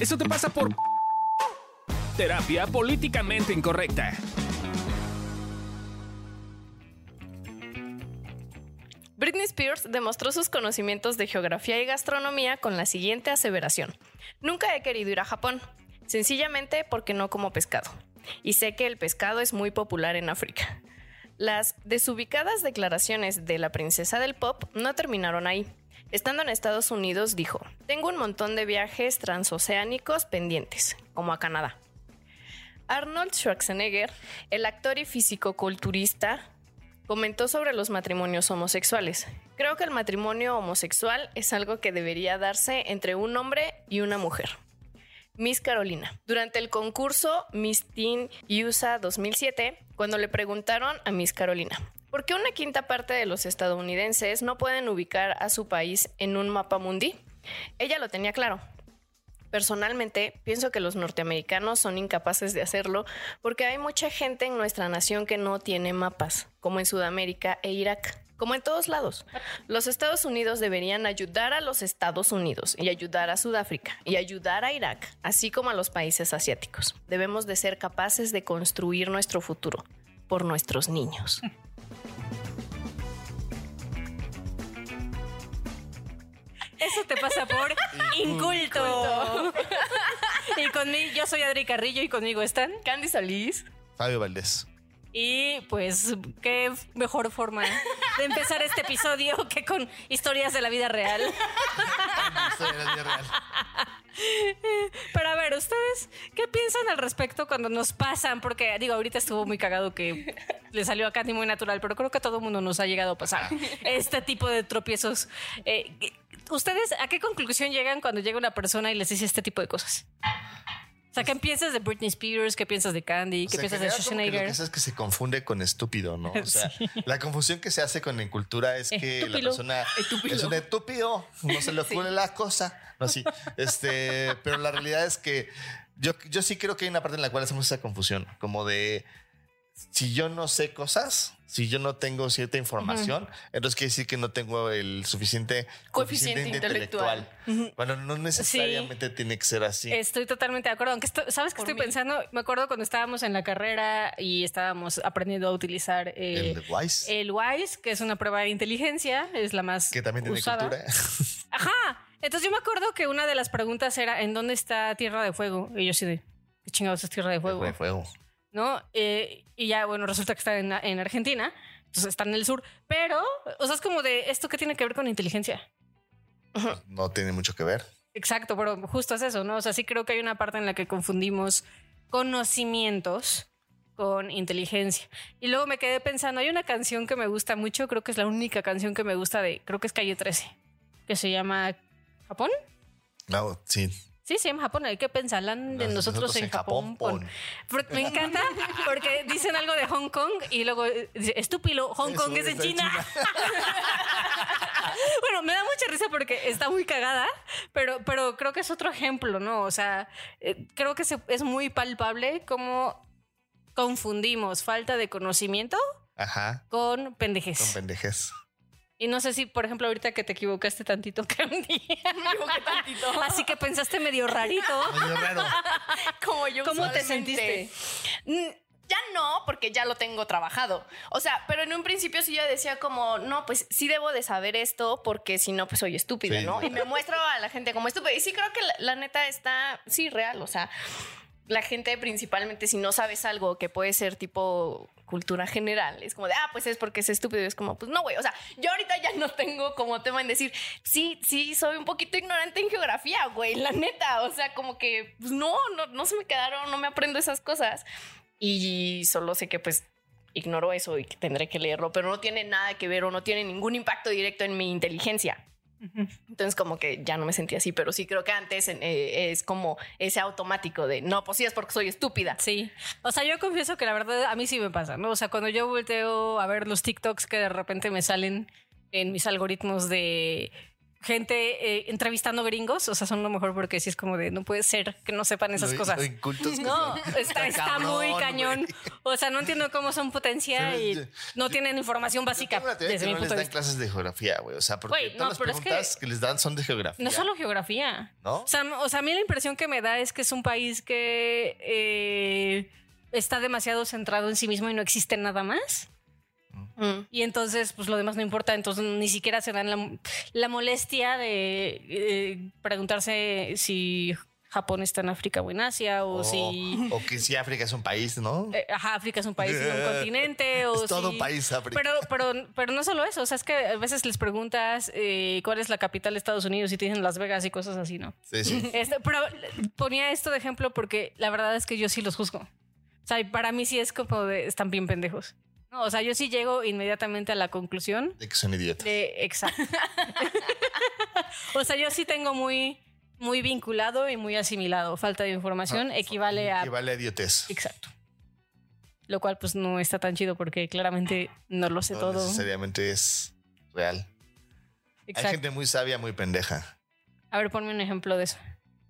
Eso te pasa por terapia políticamente incorrecta. Britney Spears demostró sus conocimientos de geografía y gastronomía con la siguiente aseveración. Nunca he querido ir a Japón, sencillamente porque no como pescado. Y sé que el pescado es muy popular en África. Las desubicadas declaraciones de la princesa del pop no terminaron ahí. Estando en Estados Unidos dijo, tengo un montón de viajes transoceánicos pendientes, como a Canadá. Arnold Schwarzenegger, el actor y físico-culturista, comentó sobre los matrimonios homosexuales. Creo que el matrimonio homosexual es algo que debería darse entre un hombre y una mujer. Miss Carolina. Durante el concurso Miss Teen USA 2007, cuando le preguntaron a Miss Carolina, ¿por qué una quinta parte de los estadounidenses no pueden ubicar a su país en un mapa mundi? Ella lo tenía claro. Personalmente, pienso que los norteamericanos son incapaces de hacerlo porque hay mucha gente en nuestra nación que no tiene mapas, como en Sudamérica e Irak. Como en todos lados, los Estados Unidos deberían ayudar a los Estados Unidos y ayudar a Sudáfrica y ayudar a Irak, así como a los países asiáticos. Debemos de ser capaces de construir nuestro futuro por nuestros niños. Eso te pasa por inculto. y conmigo, yo soy Adri Carrillo y conmigo están Candy Solís. Fabio Valdés. Y pues, qué mejor forma de empezar este episodio que con historias de la vida real. Historia de la vida real. Pero a ver, ¿ustedes qué piensan al respecto cuando nos pasan? Porque digo, ahorita estuvo muy cagado que le salió a Candy muy natural, pero creo que a todo mundo nos ha llegado a pasar este tipo de tropiezos. Eh, ¿Ustedes a qué conclusión llegan cuando llega una persona y les dice este tipo de cosas? O sea, ¿qué piensas de Britney Spears? ¿Qué piensas de Candy? O ¿Qué sea, piensas en de que Lo Schwarzenegger? que es que se confunde con estúpido, ¿no? O sea, la confusión que se hace con la cultura es que la Estúpido. persona es un estúpido, no se le ocurre la cosa. No, sí. Este, pero la realidad es que yo, yo sí creo que hay una parte en la cual hacemos esa confusión, como de si yo no sé cosas, si yo no tengo cierta información, entonces quiere decir que no tengo el suficiente Coeficiente intelectual. Bueno, no necesariamente tiene que ser así. Estoy totalmente de acuerdo. Aunque esto- sabes que estoy mí. pensando, me acuerdo cuando estábamos en la carrera y estábamos aprendiendo a utilizar eh, el Wise, el WISE, que es una prueba de inteligencia, es la más que también tiene usada. cultura. Ajá. Entonces yo me acuerdo que una de las preguntas era ¿en dónde está Tierra de Fuego? Y yo sí de ¿qué chingados es Tierra de Fuego? De fuego. ¿No? Eh, y ya, bueno, resulta que está en, en Argentina, entonces está en el sur, pero, o sea, es como de esto que tiene que ver con inteligencia. No tiene mucho que ver. Exacto, pero justo es eso, ¿no? O sea, sí creo que hay una parte en la que confundimos conocimientos con inteligencia. Y luego me quedé pensando, hay una canción que me gusta mucho, creo que es la única canción que me gusta de, creo que es Calle 13, que se llama Japón. No, sí. Sí, se llama Japón. ¿Hay que pensarán de nosotros, en Japón? pon. Pero Me encanta porque dicen algo de Hong Kong y luego eh, dice, estúpido, Hong Eso Kong es en en China. bueno, me da mucha risa porque está muy cagada, pero, pero creo que es otro ejemplo, ¿no? O sea, eh, creo que se- es muy palpable cómo confundimos falta de conocimiento Ajá. con Con pendejes. Y no sé si, por ejemplo, ahorita que te equivocaste tantito, Candy. Me equivoqué tantito. Así que pensaste medio rarito. Medio raro. Como yo ¿Cómo te usualmente. Mm, Ya no, porque ya lo tengo trabajado. O sea, pero en un principio sí yo decía como, no, pues sí debo de saber esto porque si no, pues soy estúpida, Sí. ¿no? Y me muestro a la gente como estúpida. Y sí creo que la, la neta está, sí, real. O sea, la gente principalmente si no sabes algo que puede ser tipo cultura general, es como de, ah, pues es porque es estúpido. Y es como, pues no, güey. O sea, yo ahorita ya no tengo como tema en decir, sí, sí, soy un poquito ignorante en geografía, güey, la neta. O sea, como que, pues no, no, no se me quedaron, no me aprendo esas cosas. Y solo sé que pues ignoro eso y que tendré que leerlo, pero no tiene nada que ver o no tiene ningún impacto directo en mi inteligencia. Entonces como que ya no me sentí así, pero sí creo que antes eh, es como ese automático de no, pues sí es porque soy estúpida. Sí. O sea, yo confieso que la verdad a mí sí me pasa, ¿no? O sea, cuando yo volteo a ver los TikToks que de repente me salen en mis algoritmos de gente eh, entrevistando gringos, o sea, son lo mejor porque sí es como de no puede ser que no sepan esas Lo- cosas. lo No, está, muy cañón. O sea, no entiendo cómo son potencia Sí, y yo- no tienen información básica desde que mi no les de dan vista. clases de geografía, güey. O sea, porque no, todas las pero es que- preguntas que... les dan son de geografía. No solo geografía. ¿No? O sea, o sea, a mí la impresión que me da es que es un país que eh, está demasiado centrado en sí mismo y no existe nada más. Mm. Y entonces, pues lo demás no importa. Entonces, ni siquiera se dan la, la molestia de eh, preguntarse si Japón está en África o en Asia o O, si. o que si África es un país, ¿no? eh, ajá, África es un país y no un continente. O Es todo si- un país, África. Pero, pero, pero no solo eso, o sea, es que a veces les preguntas eh, cuál es la capital de Estados Unidos y te dicen Las Vegas y cosas así, ¿no? Sí, sí. Este, pero ponía esto de ejemplo porque la verdad es que yo sí los juzgo. O sea, y para mí sí es como de, están bien pendejos. No, o sea, yo sí llego inmediatamente a la conclusión De que son idiotas. de exacto. o sea, yo sí tengo muy, muy vinculado y muy asimilado. Falta de información equivale a Equivale a idiotez. exacto. Lo cual pues no está tan chido porque claramente no lo sé No todo. necesariamente es real. Hay gente muy sabia, muy pendeja. A ver, ponme un ejemplo de eso.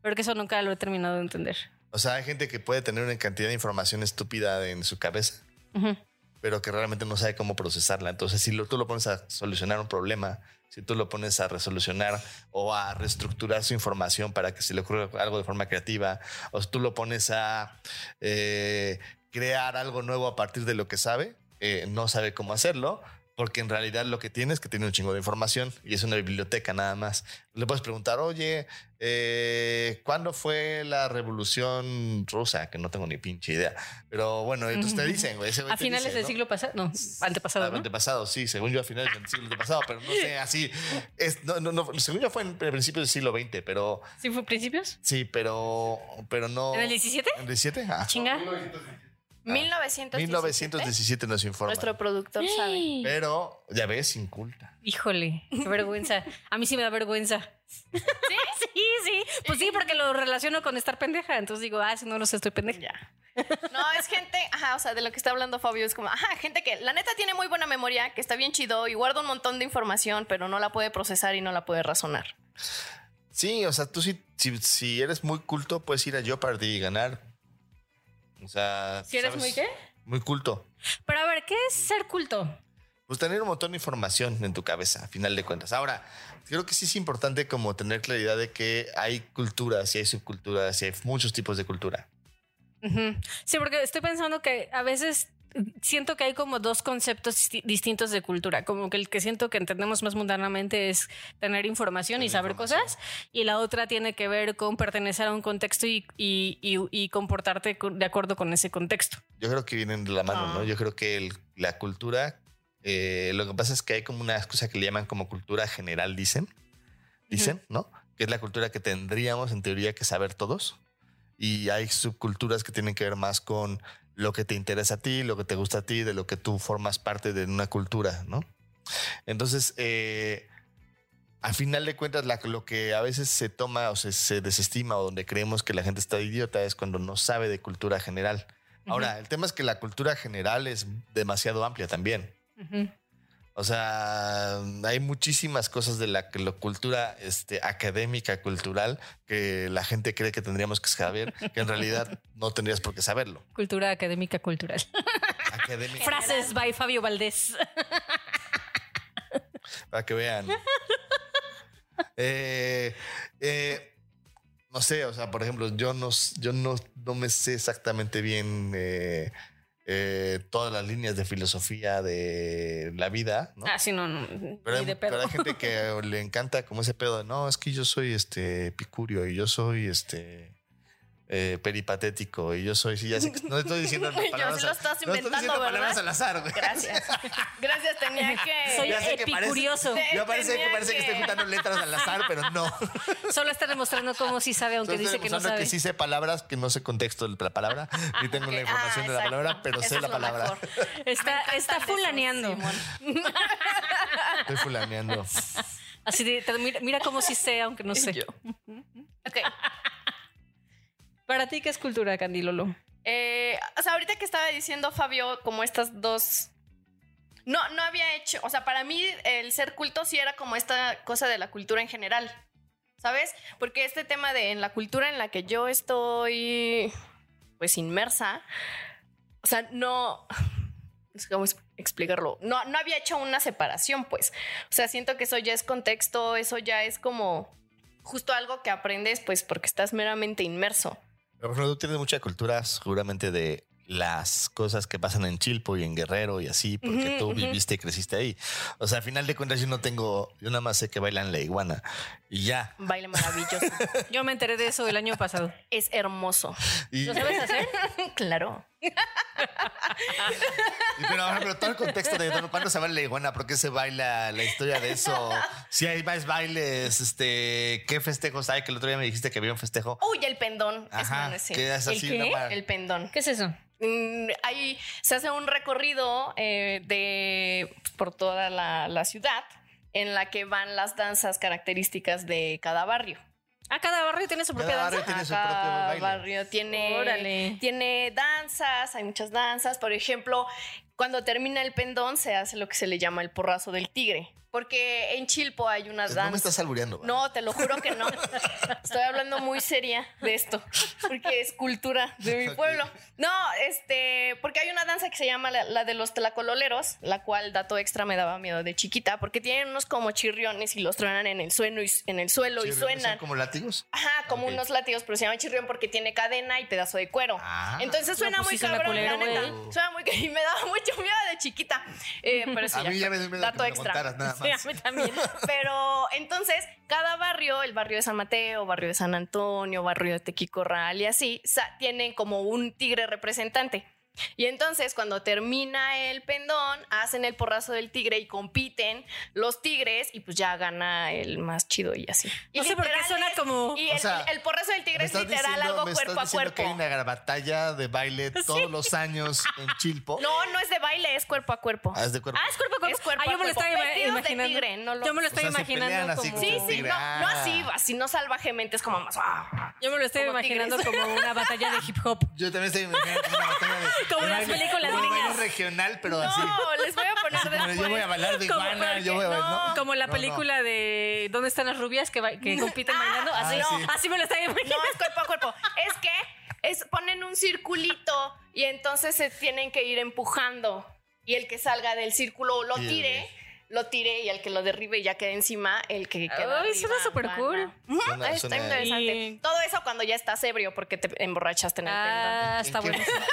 Porque eso nunca lo he terminado de entender. O sea, hay gente que puede tener una cantidad de información estúpida en su cabeza, Ujú. Pero que realmente no sabe cómo procesarla. Entonces, si lo- tú lo pones a solucionar un problema, si tú lo pones a resolucionar o a reestructurar su información para que se le ocurra algo de forma creativa, o si tú lo pones a eh, crear algo nuevo a partir de lo que sabe, eh, no sabe cómo hacerlo. Porque en realidad lo que tiene es que tiene un chingo de información y es una biblioteca nada más. Le puedes preguntar, oye, eh, ¿cuándo fue la revolución rusa? Que no tengo ni pinche idea. Pero bueno, entonces te dicen, güey. A finales dice, del ¿no? siglo pasado, no, antepasado, Ah, ¿no? Antepasado, sí, según yo a finales del siglo pasado, pero no sé, así. Es, no, no, no, según yo fue en el principio del siglo XX, pero ¿Sí fue principios? sí, pero, pero no. ¿En el 17? ¿En el 17? Ah. Chinga. 1917. 1917 nos informa. Nuestro productor sabe. Pero, ya ves, inculta. Híjole, qué vergüenza. A mí sí me da vergüenza. ¿Sí? sí, sí. Pues sí, porque lo relaciono con estar pendeja. Entonces digo, ah, si no lo sé, estoy pendeja. No, es gente, ajá, o sea, de lo que está hablando Fabio es como, ajá, gente que la neta tiene muy buena memoria, que está bien chido y guarda un montón de información, pero no la puede procesar y no la puede razonar. Sí, o sea, tú sí, si, si eres muy culto, puedes ir a Jeopardy y ganar. O sea. ¿Si eres muy qué? Muy culto. Pero a ver, ¿qué es ser culto? Pues tener un montón de información en tu cabeza, a final de cuentas. Ahora, creo que sí es importante como tener claridad de que hay culturas y hay subculturas y hay muchos tipos de cultura. Sí, porque estoy pensando que a veces siento que hay como dos conceptos disti- distintos de cultura. Como que el que siento que entendemos más mundanamente es tener información y Tener saber información. cosas. Y la otra tiene que ver con pertenecer a un contexto y, y- y- y comportarte de acuerdo con ese contexto. Yo creo que vienen de la mano, Ah. ¿no? Yo creo que el- la cultura, eh, lo que pasa es que hay como una cosa que le llaman como cultura general, dicen, dicen, ¿no? Que es la cultura que tendríamos en teoría que saber todos. Y hay subculturas que tienen que ver más con lo que te interesa a ti, lo que te gusta a ti, de lo que tú formas parte de una cultura, ¿no? Entonces, eh, al final de cuentas, la- lo que a veces se toma o se, se desestima o donde creemos que la gente está idiota es cuando no sabe de cultura general. Ahora, el tema es que la cultura general es demasiado amplia también. O sea, hay muchísimas cosas de la, la cultura este, académica, cultural, que la gente cree que tendríamos que saber, que en realidad no tendrías por qué saberlo. Cultura académica cultural. Académica, Frases by Fabio Valdés. para que vean. Eh, eh, no sé, o sea, por ejemplo, yo no, yo no, no me sé exactamente bien eh, eh, todas las líneas de filosofía de la vida, ¿no? Ah, sí, no, no. Pero hay, de pero hay gente que le encanta como ese pedo de no, es que yo soy este epicurio y yo soy este eh, peripatético y yo soy, sí, ya sé que no estoy diciendo Yo sí palabras, lo estás no estoy inventando, diciendo ¿verdad? palabras al azar, güey. Gracias. Gracias, tenía que. Soy Ya sé que parece- epicurioso. Yo parece que parece que... estoy que- juntando letras al azar, pero no. Solo está demostrando cómo sí sabe, aunque Solo dice estoy que no demostrando sabe. que sí sé palabras, que no sé contexto de la palabra, ni tengo la Ah, información de la exacto. palabra, pero Eso sé es la palabra. mejor. Está, está fulaneando. Estoy fulaneando. Así de, mira, mira cómo sí sé, aunque no sé. Ok. Para ti, ¿qué es cultura, Candilolo? Eh, o sea, ahorita que estaba diciendo Fabio, como estas dos no, no había hecho, o sea, para mí el ser culto sí era como esta cosa de la cultura en general, ¿sabes? Porque este tema de en la cultura en la que yo estoy, pues inmersa, o sea, no, no sé cómo explicarlo, no, no había hecho una separación, pues, o sea, siento que eso ya es contexto, eso ya es como justo algo que aprendes, pues, porque estás meramente inmerso. Pero, por ejemplo, tú tienes mucha cultura seguramente de las cosas que pasan en Chilpo y en Guerrero y así, porque tú viviste y creciste ahí. O sea, al final de cuentas yo no tengo, yo nada más sé que bailan la iguana y ya. Baile maravilloso. Yo me enteré de eso el año pasado. es hermoso. Y, ¿Lo sabes hacer? claro. Y pero, ejemplo, todo el contexto de ¿no? cuándo se baila la iguana, por qué se baila, la historia de eso, si hay más bailes, este, qué festejos hay, que el otro día me dijiste que había un festejo. Uy, el pendón. Es Ajá, bueno, sí. que es. El pendón. ¿Qué es eso? Mm, Ahí se hace un recorrido eh, de por toda la, la ciudad en la que van las danzas características de cada barrio. Ah, cada barrio tiene su propia Cada danza. barrio tiene su Cada propio baile. barrio tiene, Órale. tiene danzas, hay muchas danzas. Por ejemplo, cuando termina el pendón se hace lo que se le llama el porrazo del tigre. Porque en Chilpo hay unas No me danzas. estás albureando. No, te lo juro que no. Estoy hablando muy seria de esto, porque es cultura de mi pueblo. No, este, porque hay una danza que se llama la, la de los tlacololeros, la cual, dato extra, me daba miedo de chiquita, porque tienen unos como chirriones y los truenan en el suelo y, en el suelo y Sí, ¿son suenan. como látigos? Ajá, como unos látigos, pero se llama chirrión porque tiene cadena y pedazo de cuero. Ah. Entonces suena No, pues muy sí cabrón, la culero, neta. Suena muy y me daba mucho miedo de chiquita. Eh, pero eso A mí ya me dio miedo que dato me lo extra. contaras, nada Sí, a más. mí también. Pero entonces, cada barrio, el barrio de San Mateo, barrio de San Antonio, barrio de Tequicorral y así, tienen como un tigre representante. Y entonces, cuando termina el pendón, hacen el porrazo del tigre y compiten los tigres y pues ya gana el más chido y así. Y No sé por qué suena como- Y O el, sea, el porrazo del tigre es literal diciendo- algo me cuerpo estás a cuerpo. que hay una gran batalla de baile todos los años en Chilpo. No, no es de baile, es cuerpo a cuerpo. Ah, es de cuerpo. Ah, es cuerpo a cuerpo. Es cuerpo ah, yo a me lo cuerpo. estaba ima- Vestidos de imaginando. tigre, no lo- Yo me lo O estoy sea, imaginando como. Sí, como- sí, tigre. no, Ah. no así, así no salvajemente, es como más. ah. Yo me lo estoy Como imaginando tigres. como una batalla de hip hop. Yo también estoy imaginando como una batalla de. Como de las películas gringas. regional, pero así. No, les voy a poner Como de, después. yo voy a bailar de Como iguana, yo voy a bailar. no. ¿no? Como la No, no. película de ¿Dónde están las rubias que, compiten bailando? Así, Ah, sí. así me lo imaginando. No, es cuerpo a cuerpo. Es que es, ponen un circulito y entonces se tienen que ir empujando. Y el que salga del círculo lo tire, lo tire y el que lo derribe y ya quede encima, el que queda. Ay, arriba suena súper cool. Ujú, Suena- está suena- interesante. Y- Todo eso cuando ya estás ebrio porque te emborrachaste en el Ah, está ¿En qué- bueno.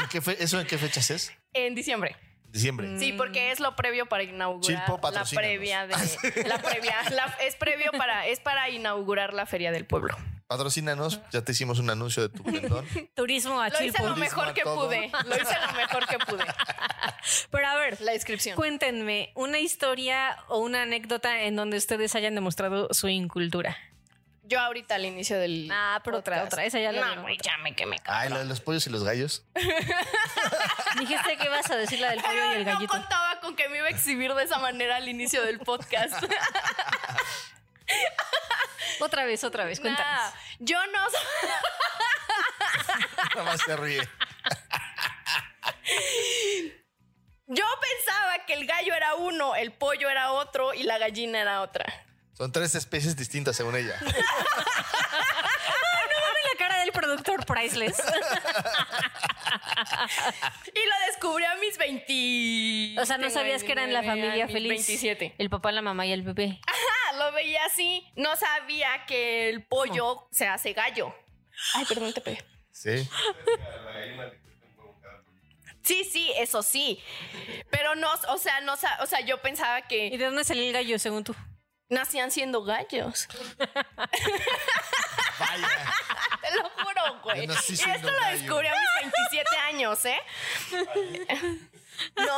¿En qué fe- ¿Eso en qué fechas es? En diciembre. Diciembre. Sí, porque es lo previo para inaugurar Chilpo, la previa de la previa, la- es previo para es para inaugurar la feria del pueblo. Patrocínanos, ya te hicimos un anuncio de tu pendón. Turismo a Lo hice Chilpo. lo mejor que pude. Lo hice lo mejor que pude. Pero a ver, La inscripción. cuéntenme una historia o una anécdota en donde ustedes hayan demostrado su incultura. Yo ahorita al inicio del Ah, pero otra, otra, esa ya la No, güey, ya me quemé. Ay, la de los pollos y los gallos. Dijiste que ibas a decir la del pollo y el no gallito. contaba con que me iba a exhibir de esa manera al inicio del podcast. Otra vez, otra vez, cuéntanos. Nah, yo no Nada más se ríe. yo pensaba que el gallo era uno, el pollo era otro y la gallina era otra. Son tres especies distintas según ella. la cara del productor priceless. Y lo descubrí a mis 20. O sea, no tengo sabías que eran la 29, familia a mis feliz. 27. El papá, la mamá y el bebé. Ah, lo veía así. No sabía que el pollo se hace gallo. Ay, perdón, te pegué. Sí. Sí, sí, eso sí. Pero no, o sea, no, o sea, yo pensaba ¿Y que de dónde salió el gallo, según tú? Nacían siendo gallos. Vaya. Te lo juro, güey. Y siendo esto lo descubrí a mis 27 años, ¿eh? No.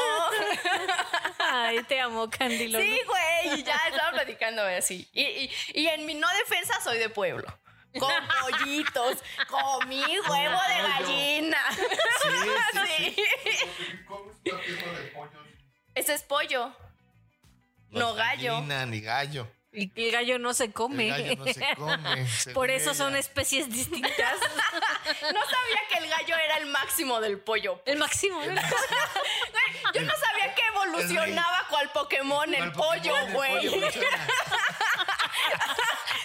Ay, te amo, Candy. Lolo. Sí, güey. Y ya estaba platicando así. Y, y, y en mi no defensa soy de pueblo. Con pollitos, comí huevo de gallina. Sí, sí, Sí. Ese es pollo. No, gallo. Gallina, ni gallo. Y el gallo no se come. El gallo no se come, Por eso son especies distintas. No sabía que el gallo era el máximo del pollo. el máximo. ¿no? Yo no sabía que evolucionaba cual Pokémon el pollo, el güey.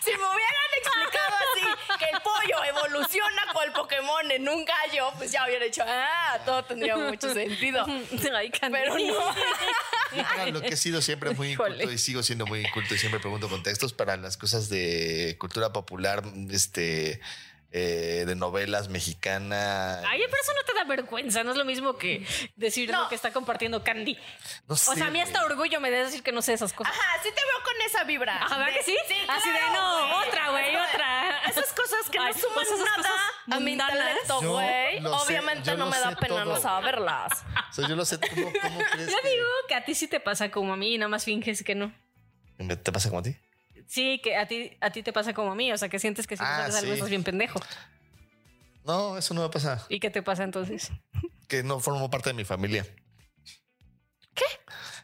Si me hubieran explicado así, que el pollo evoluciona cual Pokémon en un gallo, pues ya hubiera dicho, ah, todo tendría mucho sentido. Pero no. Mira, lo que he sido siempre muy Híjole. inculto y sigo siendo muy inculto y siempre pregunto contextos para las cosas de cultura popular, este, eh, de novelas mexicana. Ay, pero eso no te da vergüenza, no es lo mismo que decir No. lo que está compartiendo Candy. No O sé, sea, a mí hasta güey. orgullo me da decir que no sé esas cosas. Ajá, sí te veo con esa vibra. Ajá, ¿verdad De- que sí? Así de, claro, no, otra, güey, Eso de- otra. Esas cosas que Ay, no suman pues esas nada cosas a mi intelecto, Yo güey. sé, Obviamente yo no me da sé pena no todo. saberlas. O sea, yo lo sé, ¿cómo, cómo crees Yo que- digo que a ti sí te pasa como a mí y nada más finges que no. ¿Me- ¿Te pasa como a ti? Sí, que a ti, a ti te pasa como a mí, o sea, que sientes que si no Ah, sabes algo sí. estás bien pendejo. No, eso no me pasa. ¿Y qué te pasa entonces? Que no formo parte de mi familia. ¿Qué?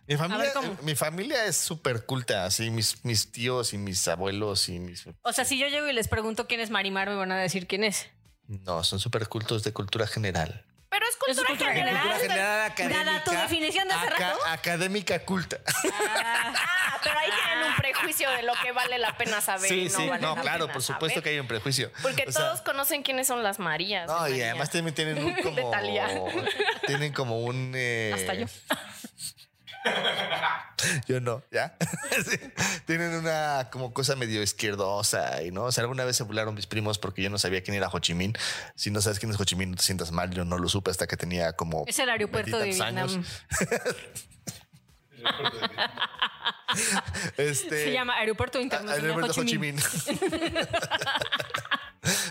Mi familia, ver, mi familia es súper culta, así mis, mis tíos y mis abuelos y mis... O sea, si yo llego y les pregunto quién es Marimar, me van a decir quién es. No, son súper cultos de cultura general. Pero es ¿Es cultura, cultura general. general? Cultura general académica. Dada tu definición de hace aca- rato. Académica culta. Ah, pero ahí tienen un prejuicio de lo que vale la pena saber. y Sí, no sí, vale no, la claro, pena por supuesto saber. que hay un prejuicio. Porque O sea, todos conocen quiénes son las Marías. No, y además también tienen un como. Tienen como un. eh, Hasta yo. Yo no, ¿ya? Sí. Tienen una como cosa medio izquierdosa y no. O sea, alguna vez se burlaron mis primos porque yo no sabía quién era Ho Chi Minh. Si no sabes quién es Ho Chi Minh, no te sientas mal. Yo no lo supe hasta que tenía como. Es el aeropuerto de Vietnam. Este, Se llama Aeropuerto Internacional el Ho Chi Ho Chi Minh. Minh.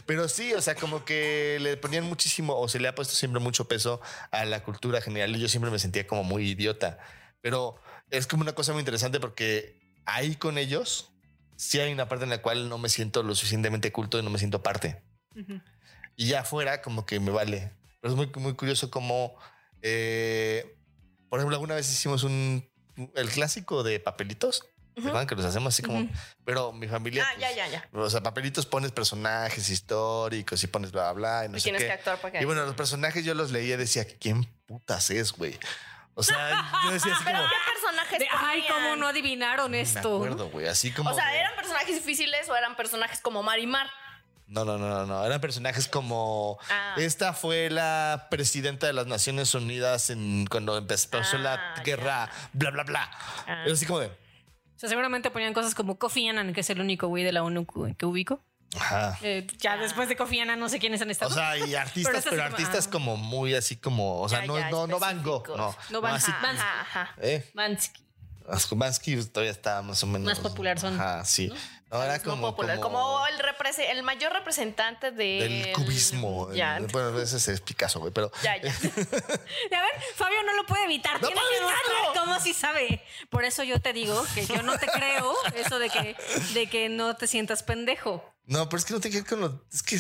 Pero sí, o sea, como que le ponían muchísimo, o se le ha puesto siempre mucho peso a la cultura general y yo siempre me sentía como muy idiota. Pero es como una cosa muy interesante porque ahí con ellos sí hay una parte en la cual no me siento lo suficientemente culto y no me siento parte. Ujú. Y ya afuera como que me vale. Pero es muy, muy curioso como, eh, por ejemplo, alguna vez hicimos un, el clásico de papelitos. ¿Recuerdan que los hacemos así como, Ujú. pero mi familia. Ah, ya, pues, ya, ya. O sea, papelitos pones personajes históricos y pones bla, bla, bla. Y no Y sé tienes qué. que actuar para que. Y bueno, los personajes yo los leía y decía, ¿quién putas es, güey? O sea, yo decía así como. ¿Qué personajes De, ay, cómo no adivinaron Me esto. acuerdo, güey. Así como. O sea, de- ¿eran personajes difíciles o eran personajes como Marimar? No, no, no, no, no. Eran personajes como. Ah. Esta fue la presidenta de las Naciones Unidas en, cuando empezó Ah, la guerra, bla, bla, bla. Ah. Era así como de. O sea, seguramente ponían cosas como Kofi Annan, que es el único güey de la ONU que ubico. Ajá. Eh, ya después de Kofi Annan no sé quiénes han estado. O sea, y artistas, Pero pero, como, artistas ah. como muy así como. O sea, Ya, no, ya, no, no Van Gogh. No, No Van- así. Van- Ajá, ajá. ¿eh? Bansky todavía está más o menos. Más popular son. Ajá, sí. No, muy como, popular, como, como, el, mayor representante del del cubismo. Ya, El- bueno, ese es Picasso, güey, pero. ya, ya. A ver, Fabio no lo puede evitar. ¡No Tiene que evitarlo! cómo si sabe. Por eso yo te digo que yo no te creo eso de que, de que no te sientas pendejo. No, pero es que no tiene que ver con lo. Es que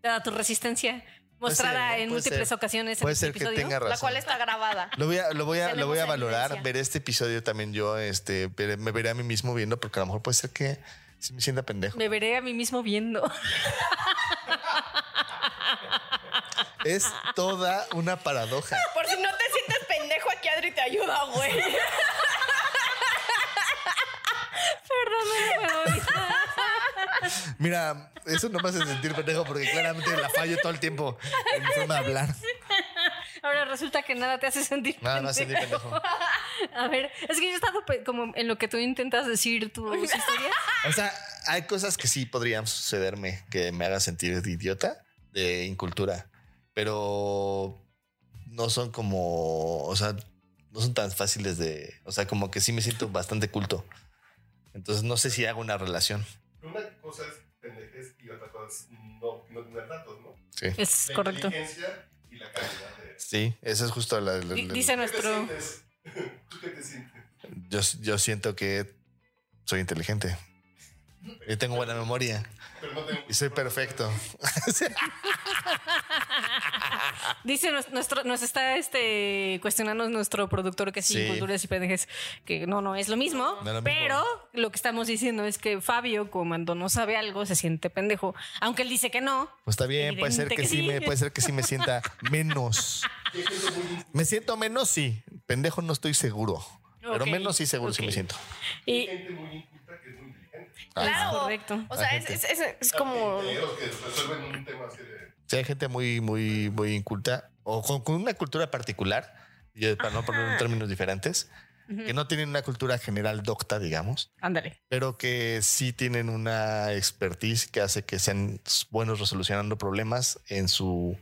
Dada tu resistencia mostrada ser, en múltiples ser. ocasiones. en puede este ser que episodio. tenga razón. La cual está grabada. Lo voy a, lo voy a, lo voy a valorar, ver este episodio también yo, este, me veré a mí mismo viendo, porque a lo mejor puede ser que sí me sienta pendejo. Me veré a mí mismo viendo. Es toda una paradoja. Por si no te sientes pendejo, aquí Adri te ayuda, güey. Perdón, no me puedo evitar. Mira, eso no me hace sentir pendejo porque claramente la fallo todo el tiempo en mi forma de hablar. Ahora resulta que nada te hace sentir No, no hace sentir pendejo. pendejo. A ver, es que yo he estado como en lo que tú intentas decir tus historias. O sea, hay cosas que sí podrían sucederme que me hagan sentir de idiota, de incultura, pero no son como, o sea, no son tan fáciles de, o sea, como que sí me siento bastante culto. Entonces no sé si hago una relación. Una cosa es pendejes y otra cosa es no, no tener datos, ¿no? Sí, Es La correcto. inteligencia y la calidad de... sí, eso es justo la, la- Di- la- Dice ¿Qué te nuestro. sientes? ¿Tú qué te sientes? yo, yo siento que soy inteligente. Y tengo buena memoria Pero no tengo... y soy perfecto. Dice nues- nuestro, nos está este cuestionando nuestro productor que sí, Sí. culturas y pendejes, que no, no es lo mismo. No es lo mismo. Pero lo que estamos diciendo es que Fabio, cuando no sabe algo, se siente pendejo. Aunque él dice que no. Pues está bien, puede ser que que sí sí. me, puede ser que sí me sienta menos. Me siento menos, sí. Pendejo no estoy seguro. Pero menos sí seguro sí ok. me siento. Y gente muy inculta que es muy. Claro, correcto. o sea, es, es- es- es como. Sí, hay gente muy, muy, muy inculta o con, con una cultura particular, y para no poner en términos diferentes, que no tienen una cultura general docta, digamos, Ándale. pero que sí tienen una expertise que hace que sean buenos resolucionando problemas en su...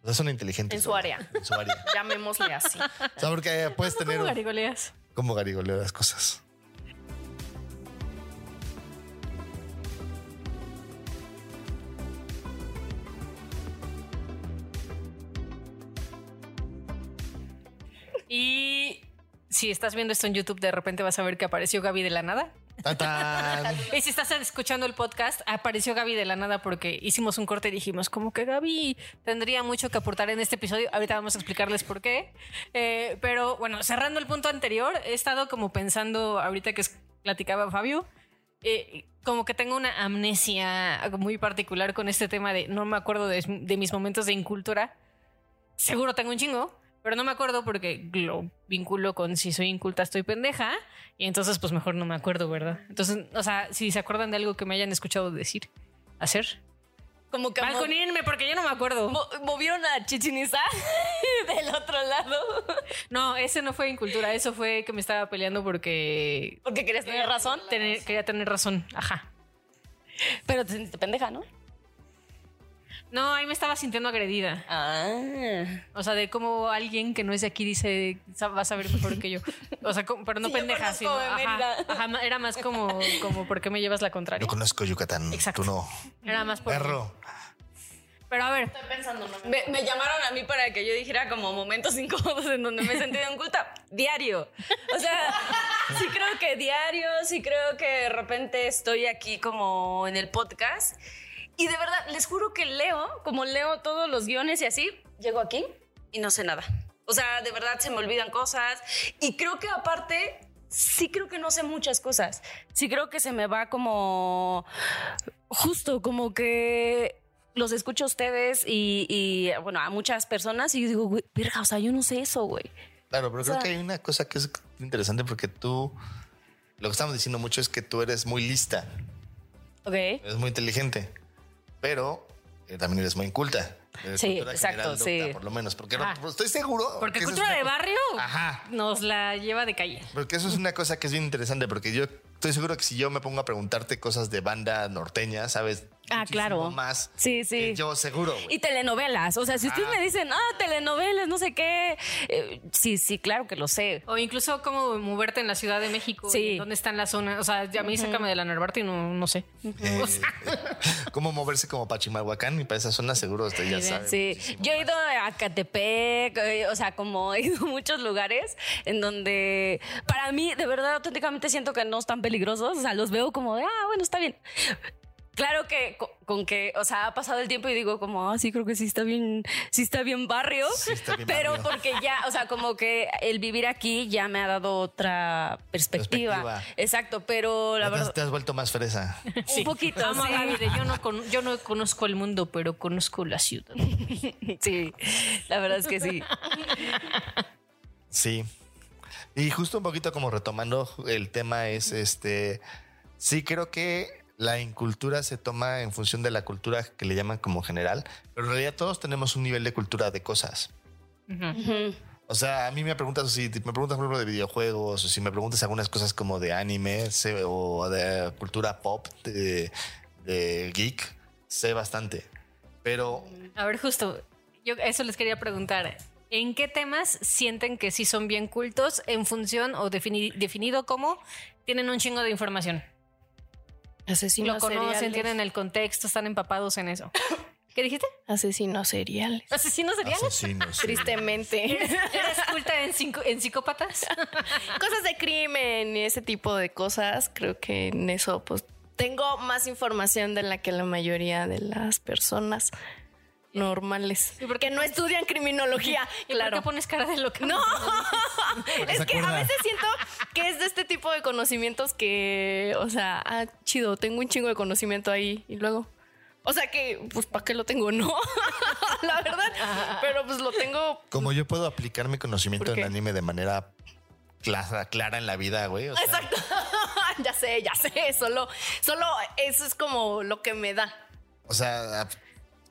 O sea, son inteligentes. En su área. En su área. llamémosle así. O sea, porque puedes tener... ¿Cómo garigoleas? como garigoleo las cosas. Y si estás viendo esto en YouTube, de repente vas a ver que apareció Gaby de la nada. Y si estás escuchando el podcast, apareció Gaby de la nada porque hicimos un corte y dijimos, como que Gaby tendría mucho que aportar en este episodio. Ahorita vamos a explicarles por qué. Eh, pero bueno, cerrando el punto anterior, he estado como pensando, ahorita que platicaba Fabio, eh, como que tengo una amnesia muy particular con este tema de no me acuerdo de, de mis momentos de incultura. Seguro tengo un chingo, pero no me acuerdo porque lo vinculo con si soy inculta estoy pendeja y entonces pues mejor no me acuerdo, ¿verdad? Entonces, o sea, si se acuerdan de algo que me hayan escuchado decir, hacer, Como que balconíenme porque yo no me acuerdo. mo- movieron a Chichen Itza del otro lado No, ese no fue incultura, eso fue que me estaba peleando porque porque querías tener razón. tener- quería tener razón, ajá. Pero te sentiste pendeja, ¿no? No, ahí me estaba sintiendo agredida. Ah. O sea, de cómo alguien que no es de aquí dice, "Sa- va a saber mejor que yo. O sea, como- pero no Sí, yo pendeja, sino. de Ajá, era más como, como, ¿por qué me llevas la Yo contraria? conozco Yucatán. Exacto. Tú no. Era más por. Perro. Pero a ver, Estoy pensando, no Me, me llamaron a mí para que yo dijera como momentos incómodos en donde me he sentido inculta. Diario. O sea, sí creo que diario, sí creo que de repente estoy aquí como en el podcast. Y de verdad, les juro que leo, como leo todos los guiones y así, llego aquí y no sé nada. O sea, de verdad se me olvidan cosas. Y creo que aparte, sí creo que no sé muchas cosas. Sí creo que se me va como justo como que los escucho a ustedes y, y, bueno, a muchas personas y yo digo, güey, verga, o sea, yo no sé eso, güey. Claro, pero creo sea- que hay una cosa que es interesante porque tú, lo que estamos diciendo mucho es que tú eres muy lista, Ok. eres muy inteligente, pero eh, también eres muy inculta. Eres Sí, exacto, sí. docta, Por lo menos, porque no- pues, estoy seguro. porque cultura de barrio Ajá. nos la lleva de calle. Porque eso es una cosa que es bien interesante, porque yo estoy seguro que si yo me pongo a preguntarte cosas de banda norteña, sabes Ah, claro. más. Sí, sí. que yo seguro. Y telenovelas. O sea, si ustedes Ah. me dicen, ah, telenovelas, no sé qué. eh, sí, sí, claro que lo sé. O incluso cómo moverte en la Ciudad de México. Sí. y dónde están las zonas. O sea, a mí sácame de la Narvarte y no, no sé. Eh, cómo moverse como Pachimalhuacán y para esa zona seguro usted ya sabe. Sí, yo he ido a Catepec, eh, o sea, como he ido a muchos lugares en donde para mí, de verdad, auténticamente siento que no están peligrosos. O sea, los veo como de, ah, bueno, está bien. Claro que co- con, que, o sea, ha pasado el tiempo y digo como, ah, sí, creo que sí está bien, sí está bien barrio. Sí está bien pero barrio. porque ya, o sea, como que el vivir aquí ya me ha dado otra perspectiva. Perspectiva. Exacto, pero la verdad, te has vuelto más fresa. un poquito, Amo a sí. Gaby de, yo, no con- yo no conozco el mundo, pero conozco la ciudad. Sí, la verdad es que sí. Sí. Y justo un poquito como retomando el tema es este. Sí, creo que la incultura se toma en función de la cultura que le llaman como general, pero en realidad todos tenemos un nivel de cultura de cosas. O sea, a mí me preguntas si me preguntas por ejemplo de videojuegos o si me preguntas algunas cosas como de anime sé, o de cultura pop, de, de geek, sé bastante. Pero A ver, justo, yo eso les quería preguntar. ¿En qué temas sienten que sí son bien cultos en función o defini- definido como tienen un chingo de información? Asesinos Lo conocen, seriales. tienen el contexto, están empapados en eso. ¿Qué dijiste? Asesinos seriales. ¿Asesinos seriales? asesinos. Tristemente. ¿Eres culta en, cinco- en psicópatas? cosas de crimen y ese tipo de cosas, creo que en eso pues tengo más información de la que la mayoría de las personas. Normales. que no estudian criminología. ¿Y claro. por qué pones cara de loca? No, es que a veces siento que es de este tipo de conocimientos que, o sea, ah, chido, tengo un chingo de conocimiento ahí y luego. O sea que, pues, ¿para qué lo tengo? No, la verdad. Pero pues lo tengo. Como yo puedo aplicar mi conocimiento en anime de manera clara, clara en la vida, güey. o sea, Exacto. ya sé, ya sé. Solo, solo eso es como lo que me da. O sea,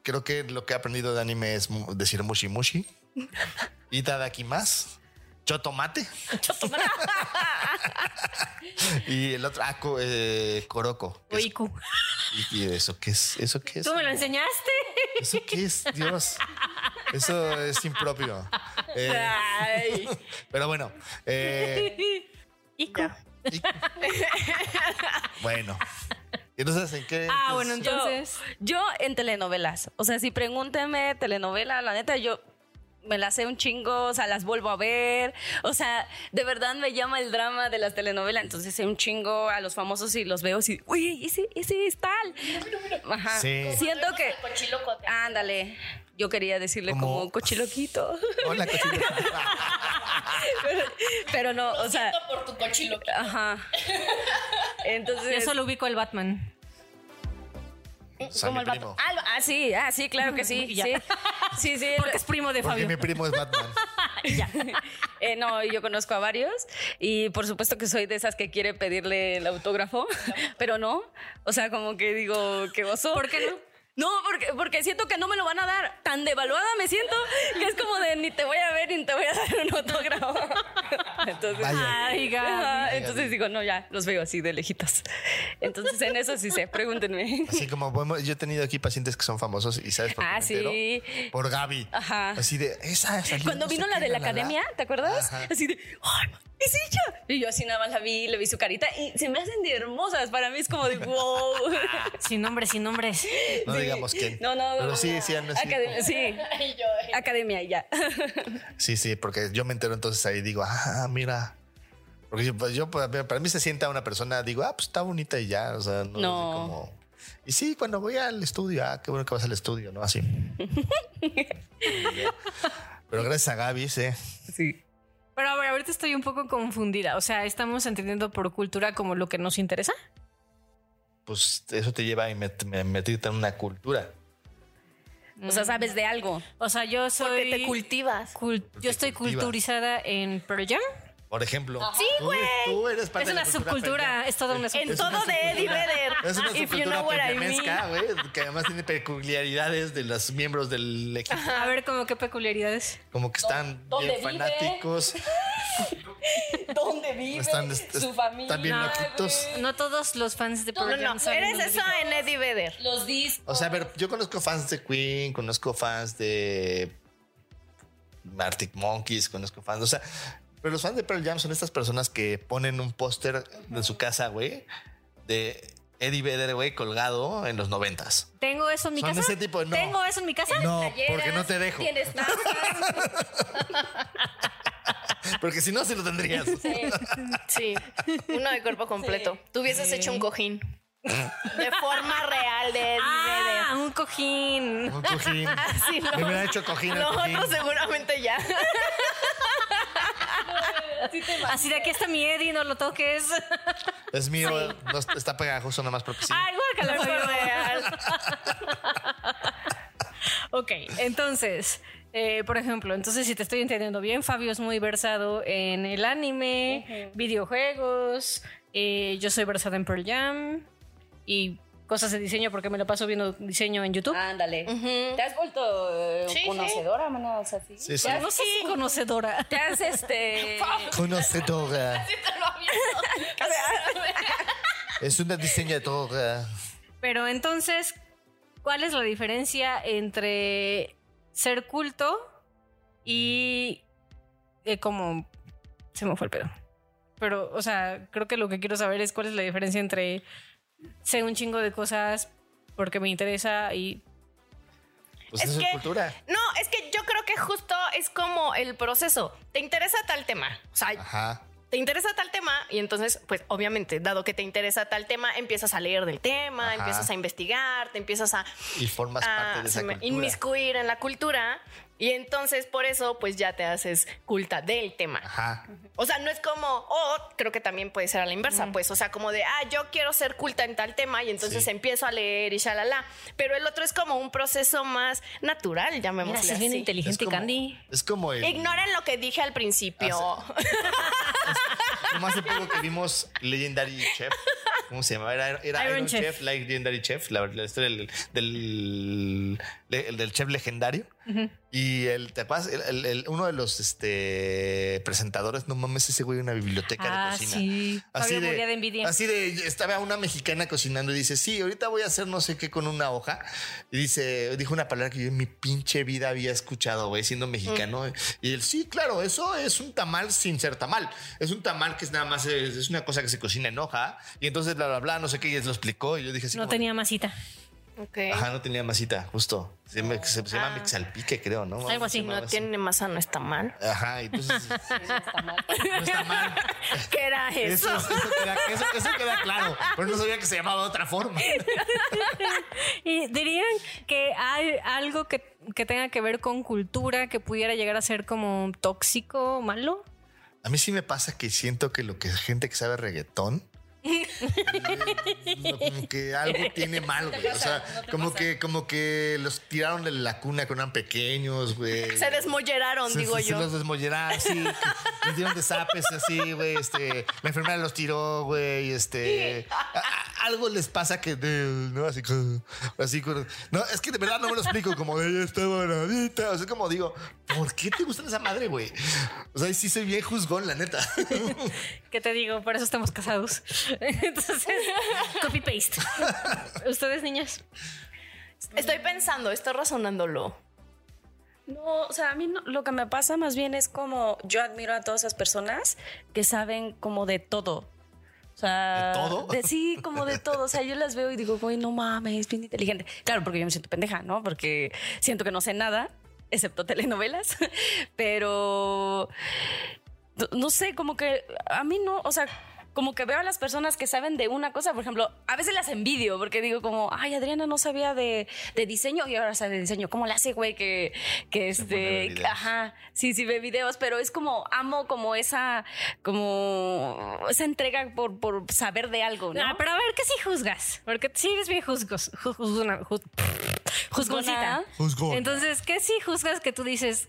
creo que lo que he aprendido de anime es decir mushi mushi. Itadakimasu. Chotomate. y el otro, ah, eh, es- Oiku. ¿Y, y eso qué es? ¿Eso qué es? ¿Tú me lo enseñaste? ¿Eso qué es? Dios. Eso es impropio. Eh, pero bueno. eh, Iku. y- bueno. ¿Y entonces en qué? Ah, bueno, entonces. Yo, en telenovelas. O sea, si pregúnteme telenovela, la neta, yo me las sé un chingo, o sea, las vuelvo a ver. O sea, de verdad me llama el drama de las telenovelas. Entonces sé un chingo a los famosos y los veo así, uy, ese, ese es tal. Ajá. Sí. Siento que. Ándale. Yo quería decirle Como- como, cochiloquito. Hola, cochino. pero, pero no, o sea. por tu cochilo. Ajá. Entonces. Yo solo ubico el Batman. Como el primo. Ah, ah, sí, ah, sí, claro que sí. Ya. sí. Sí, sí. Porque es primo de Porque Fabio. mi primo es Batman. Eh, no, yo conozco a varios y por supuesto que soy de esas que quiere pedirle el autógrafo, pero no. O sea, como que digo, qué oso. ¿Por qué no? No, porque, porque siento que no me lo van a dar. Tan devaluada me siento que es como de ni te voy a ver ni te voy a dar un autógrafo. Entonces, Vaya. Ay, Gaby. ajá, entonces digo, no, ya, los veo así de lejitos. Entonces, en eso sí sé, pregúntenme. Así como podemos- yo he tenido aquí pacientes que son famosos y sabes por qué Ah, me entero? sí. Por Gaby. Ajá. Así de esa Cuando no vino la de la la, la. academia, ¿te acuerdas? Ajá. Así de, ¡ay, es ella! Y yo así nada más la vi, le vi su carita y se me hacen de hermosas. Para mí es como de, wow. Sin nombres, sin nombres. No Sí. Digamos quién. No, no. Pero sí, sí, no, sí. Academia, sí. Academia y ya. Sí, sí, porque yo me entero entonces ahí digo, ah, mira. Porque yo, pues, yo, pues, para mí se sienta una persona, digo, ah, pues está bonita y ya. O sea, no. No. así como- y sí, cuando voy al estudio, ah, qué bueno que vas al estudio, ¿no? Así. Pero gracias a Gaby, sí. Sí. Pero a ver, ahorita estoy un poco confundida. O sea, ¿estamos entendiendo por cultura como lo que nos interesa? Pues eso te lleva a met- me- meterte en una cultura. O sea, sabes de algo. O sea, yo soy. Porque te cultivas. cul- yo estoy cultivas. culturizada en Pearl Jam. Por ejemplo. Sí, güey. Tú eres parte Es una de la cultura subcultura, es toda una En subcultura. Es una todo de Eddie subcultura. Vedder. Es una If you subcultura know güey, que además tiene peculiaridades de los miembros del equipo. A ver, como qué peculiaridades. Como que están ¿Dónde bien fanáticos. ¿Dónde vive? Están, su familia. loquitos. No todos los fans de Pearl No, Jam no, saben eres eso en Eddie Vedder. Los discos. O sea, a ver, yo conozco fans de Queen, conozco fans de Arctic Monkeys, conozco fans, o sea, pero los fans de Pearl Jam son estas personas que ponen un póster en su casa, güey, de Eddie Vedder, güey, colgado en los noventas. ¿Tengo eso en mi Son casa? ese tipo, no. ¿Tengo eso en mi casa? No, porque no te dejo. Tienes. Porque si no, sí lo tendrías. Sí, uno de cuerpo completo. Tú hubieses hecho un cojín. De forma real de Eddie Ah, un cojín. Un cojín. Sí, Me hubiera hecho cojín Lo cojín. otro seguramente ya. Así de aquí está mi Eddie, no lo toques. Es mío, no, está pegajoso nomás porque sí. Ah, igual que la Fue real. Ok, entonces, eh, por ejemplo, entonces si te estoy entendiendo bien, Fabio es muy versado en el anime, videojuegos, eh, yo soy versada en Pearl Jam y cosas de diseño porque me lo paso viendo diseño en YouTube. Ándale. ¿Te has vuelto eh, Sí, sí. conocedora, mano? O sea, sí. Sí, sí. Ya no sé si conocedora. Te has este. Conocedora. Es una diseñadora. Pero entonces, ¿cuál es la diferencia entre ser culto y eh, como se me fue el pedo? Pero, o sea, creo que lo que quiero saber es cuál es la diferencia entre sé un chingo de cosas porque me interesa y Pues Es eso que- es cultura. No, es que yo creo que justo es como el proceso. ¿Te interesa tal tema? O sea, Ajá. Te interesa tal tema y entonces, pues obviamente, dado que te interesa tal tema, empiezas a leer del tema, Ajá. empiezas a investigar, te empiezas a, Y formas a- parte de esa se me- cultura. inmiscuir en la cultura y entonces por eso pues ya te haces culta del tema. Ajá. O sea, no es como, o creo que también puede ser a la inversa, pues, o sea, como de, ah, yo quiero ser culta en tal tema y entonces Sí. empiezo a leer y shalala. Pero el otro es como un proceso más natural, Mira, llamémosle si es bien así. inteligente, Es como- Candy. Es como el. Ignoren lo que dije al principio. Como hace poco que vimos Legendary Chef. ¿Cómo se llamaba? Era, era Iron Iron, Chef. Chef, Legendary Chef, la, la historia del, el del chef legendario. Y el, ¿te acuerdas? El- uno de los este, presentadores, no mames, ese güey, una biblioteca de Ah, cocina. sí. Fabio moría de envidia. Así de, estaba una mexicana cocinando y dice, sí, ahorita voy a hacer no sé qué con una hoja. Y dice, dijo una palabra que yo en mi pinche vida había escuchado, güey, siendo mexicano. Y él, sí, claro, eso es un tamal sin ser tamal. Es un tamal que es nada más, es, es una cosa que se cocina en hoja. Y entonces, bla, bla, bla, no sé qué, y él lo explicó. Y yo dije así No tenía masita. Ajá, no tenía masita, justo. Se, me- se- se llama Ah. mixalpique, creo, ¿no? Algo así, No tiene masa, no está mal. Ajá, y entonces... no está mal. ¿Qué era Eso, eso? eso, queda, eso- eso queda claro. Pero no sabía que se llamaba de otra forma. ¿Y dirían que hay algo que, que tenga que ver con cultura que pudiera llegar a ser como tóxico o malo? A mí sí me pasa que siento que lo que gente que sabe reggaetón. No, como que algo tiene mal, güey. O sea, como que, como que los tiraron de la cuna cuando eran pequeños, güey. Se desmolleraron, Se- digo se, se yo. los desmolleraron, sí. Les dieron de zapes así, güey. Este, la enfermera los tiró, güey. Este, a- a- algo les pasa que, no, así, así, no, es que de verdad no me lo explico. Como ella está bonita. O sea, como digo, ¿por qué te gusta esa madre, güey? O sea, sí soy bien juzgón, la neta. ¿Qué te digo? Por eso estamos casados. Entonces, copy paste. ¿Ustedes, niñas? Estoy pensando, estoy razonándolo. No, o sea, a mí no- lo que me pasa más bien es como yo admiro a todas esas personas que saben como de todo. O sea, ¿De todo? de- sí, como de todo. O sea, yo las veo y digo, güey, no mames, es bien inteligente. Claro, porque yo me siento pendeja, ¿no? Porque siento que no sé nada, excepto telenovelas. Pero no- no sé, como que a mí no, o sea, como que veo a las personas que saben de una cosa, por ejemplo, a veces las envidio porque digo como, ay, Adriana no sabía de, de diseño y ahora sabe de diseño. ¿Cómo le hace, güey, que, que este, ajá, sí, sí ve videos, pero es como, amo como esa, como esa entrega por, por saber de algo, ¿no? Ah, pero a ver, ¿qué si juzgas? Porque sí eres bien juzgos, ju- juzgona- ju- juzgoncita. Juzgón. Entonces, ¿qué si juzgas que tú dices,